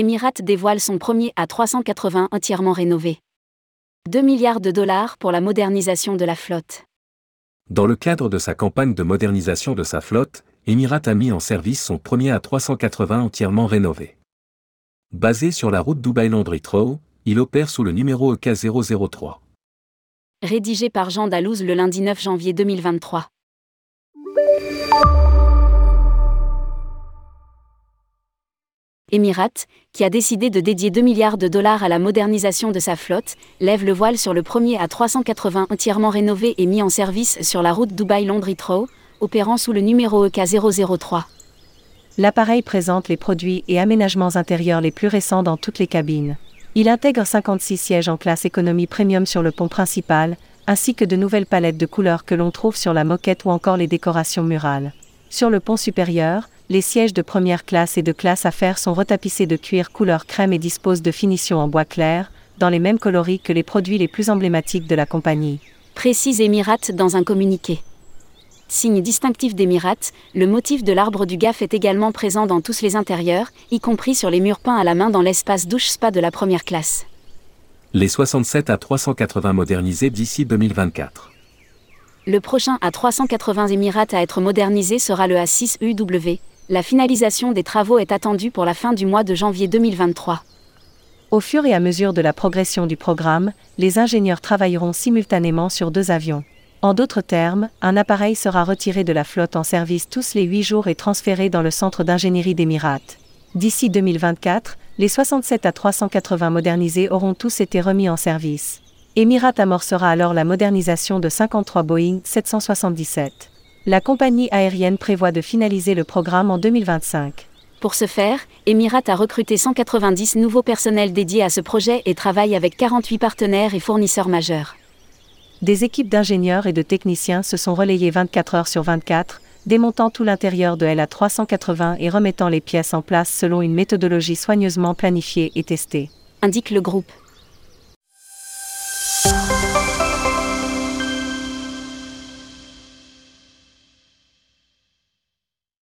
Emirates dévoile son premier A380 entièrement rénové. 2 milliards de dollars pour la modernisation de la flotte. Dans le cadre de sa campagne de modernisation de sa flotte, Emirates a mis en service son premier A380 entièrement rénové. Basé sur la route Dubai-Londres Heathrow, il opère sous le numéro E EK003. Rédigé par Jean Dalouse le lundi 9 janvier 2023. Emirates, qui a décidé de dédier 2 milliards de dollars à la modernisation de sa flotte, lève le voile sur le premier A380 entièrement rénové et mis en service sur la route Dubaï-Londres Heathrow, opérant sous le numéro E EK003. L'appareil présente les produits et aménagements intérieurs les plus récents dans toutes les cabines. Il intègre 56 sièges en classe économie premium sur le pont principal, ainsi que de nouvelles palettes de couleurs que l'on trouve sur la moquette ou encore les décorations murales. Sur le pont supérieur, les sièges de première classe et de classe affaires sont retapissés de cuir couleur crème et disposent de finitions en bois clair, dans les mêmes coloris que les produits les plus emblématiques de la compagnie. Précise Emirates dans un communiqué. Signe distinctif d'Emirates, le motif de l'arbre du GAF est également présent dans tous les intérieurs, y compris sur les murs peints à la main dans l'espace douche-spa de la première classe. Les 67 à 380 modernisés d'ici 2024. Le prochain A380 Emirates à être modernisé sera le A6UW. La finalisation des travaux est attendue pour la fin du mois de janvier 2023. Au fur et à mesure de la progression du programme, les ingénieurs travailleront simultanément sur deux avions. En d'autres termes, un appareil sera retiré de la flotte en service tous les 8 jours et transféré dans le centre d'ingénierie d'Emirates. D'ici 2024, les 67 à 380 modernisés auront tous été remis en service. Emirates amorcera alors la modernisation de 53 Boeing 777. La compagnie aérienne prévoit de finaliser le programme en 2025. Pour ce faire, Emirates a recruté 190 nouveaux personnels dédiés à ce projet et travaille avec 48 partenaires et fournisseurs majeurs. Des équipes d'ingénieurs et de techniciens se sont relayées 24 heures sur 24, démontant tout l'intérieur de LA 380 et remettant les pièces en place selon une méthodologie soigneusement planifiée et testée. Indique le groupe.